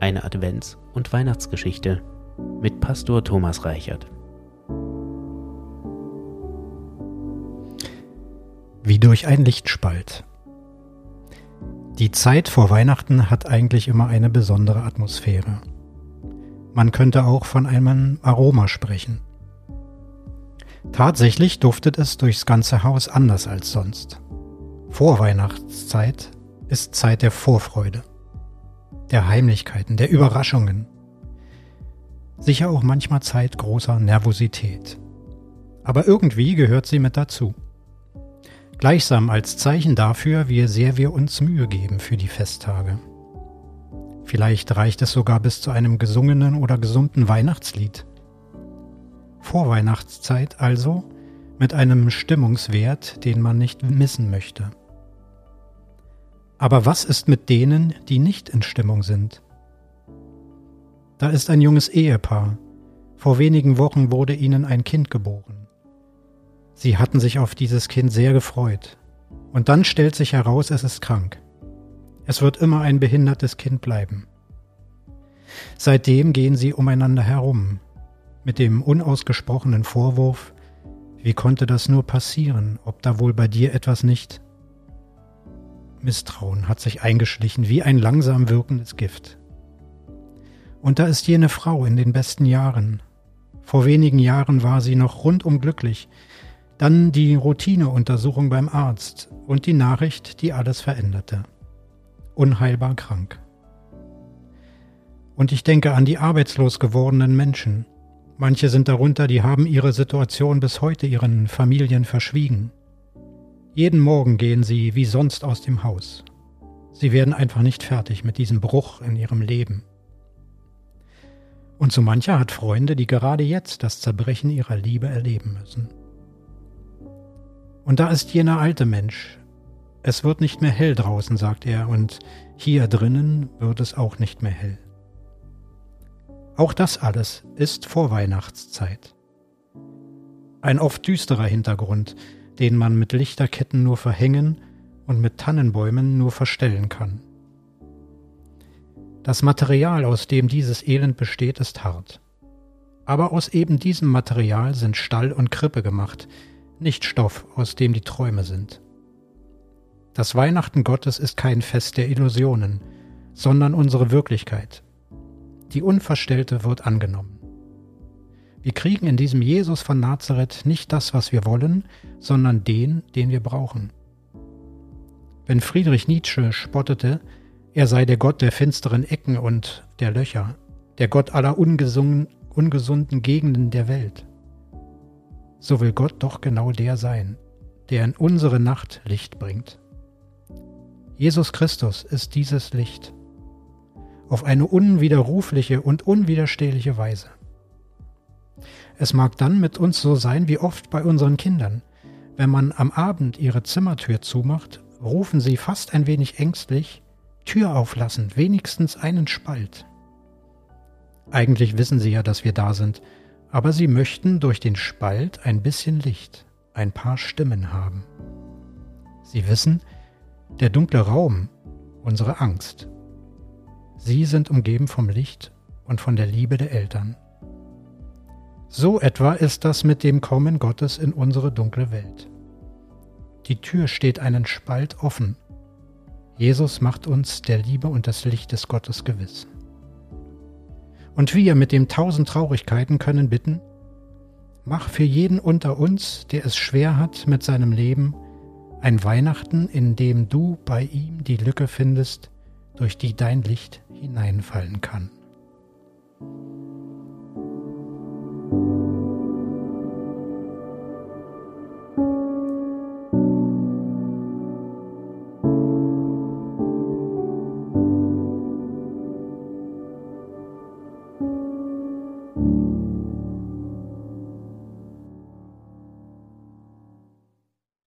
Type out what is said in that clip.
eine Advents- und Weihnachtsgeschichte mit Pastor Thomas Reichert. Wie durch ein Lichtspalt. Die Zeit vor Weihnachten hat eigentlich immer eine besondere Atmosphäre. Man könnte auch von einem Aroma sprechen. Tatsächlich duftet es durchs ganze Haus anders als sonst. Vorweihnachtszeit ist Zeit der Vorfreude, der Heimlichkeiten, der Überraschungen. Sicher auch manchmal Zeit großer Nervosität. Aber irgendwie gehört sie mit dazu. Gleichsam als Zeichen dafür, wie sehr wir uns Mühe geben für die Festtage. Vielleicht reicht es sogar bis zu einem gesungenen oder gesummten Weihnachtslied. Vorweihnachtszeit also mit einem Stimmungswert, den man nicht missen möchte. Aber was ist mit denen, die nicht in Stimmung sind? Da ist ein junges Ehepaar. Vor wenigen Wochen wurde ihnen ein Kind geboren. Sie hatten sich auf dieses Kind sehr gefreut. Und dann stellt sich heraus, es ist krank. Es wird immer ein behindertes Kind bleiben. Seitdem gehen sie umeinander herum, mit dem unausgesprochenen Vorwurf, wie konnte das nur passieren, ob da wohl bei dir etwas nicht? Misstrauen hat sich eingeschlichen wie ein langsam wirkendes Gift. Und da ist jene Frau in den besten Jahren. Vor wenigen Jahren war sie noch rundum glücklich, dann die Routineuntersuchung beim Arzt und die Nachricht, die alles veränderte. Unheilbar krank. Und ich denke an die arbeitslos gewordenen Menschen, Manche sind darunter, die haben ihre Situation bis heute ihren Familien verschwiegen. Jeden Morgen gehen sie wie sonst aus dem Haus. Sie werden einfach nicht fertig mit diesem Bruch in ihrem Leben. Und so mancher hat Freunde, die gerade jetzt das Zerbrechen ihrer Liebe erleben müssen. Und da ist jener alte Mensch. Es wird nicht mehr hell draußen, sagt er, und hier drinnen wird es auch nicht mehr hell. Auch das alles ist Vorweihnachtszeit. Ein oft düsterer Hintergrund, den man mit Lichterketten nur verhängen und mit Tannenbäumen nur verstellen kann. Das Material, aus dem dieses Elend besteht, ist hart. Aber aus eben diesem Material sind Stall und Krippe gemacht, nicht Stoff, aus dem die Träume sind. Das Weihnachten Gottes ist kein Fest der Illusionen, sondern unsere Wirklichkeit, die Unverstellte wird angenommen. Wir kriegen in diesem Jesus von Nazareth nicht das, was wir wollen, sondern den, den wir brauchen. Wenn Friedrich Nietzsche spottete, er sei der Gott der finsteren Ecken und der Löcher, der Gott aller ungesunden Gegenden der Welt, so will Gott doch genau der sein, der in unsere Nacht Licht bringt. Jesus Christus ist dieses Licht auf eine unwiderrufliche und unwiderstehliche Weise. Es mag dann mit uns so sein wie oft bei unseren Kindern. Wenn man am Abend ihre Zimmertür zumacht, rufen sie fast ein wenig ängstlich, Tür auflassen, wenigstens einen Spalt. Eigentlich wissen sie ja, dass wir da sind, aber sie möchten durch den Spalt ein bisschen Licht, ein paar Stimmen haben. Sie wissen, der dunkle Raum, unsere Angst, Sie sind umgeben vom Licht und von der Liebe der Eltern. So etwa ist das mit dem Kommen Gottes in unsere dunkle Welt. Die Tür steht einen Spalt offen. Jesus macht uns der Liebe und des Lichtes Gottes gewiss. Und wir mit den tausend Traurigkeiten können bitten, mach für jeden unter uns, der es schwer hat mit seinem Leben, ein Weihnachten, in dem du bei ihm die Lücke findest, durch die dein Licht hineinfallen kann.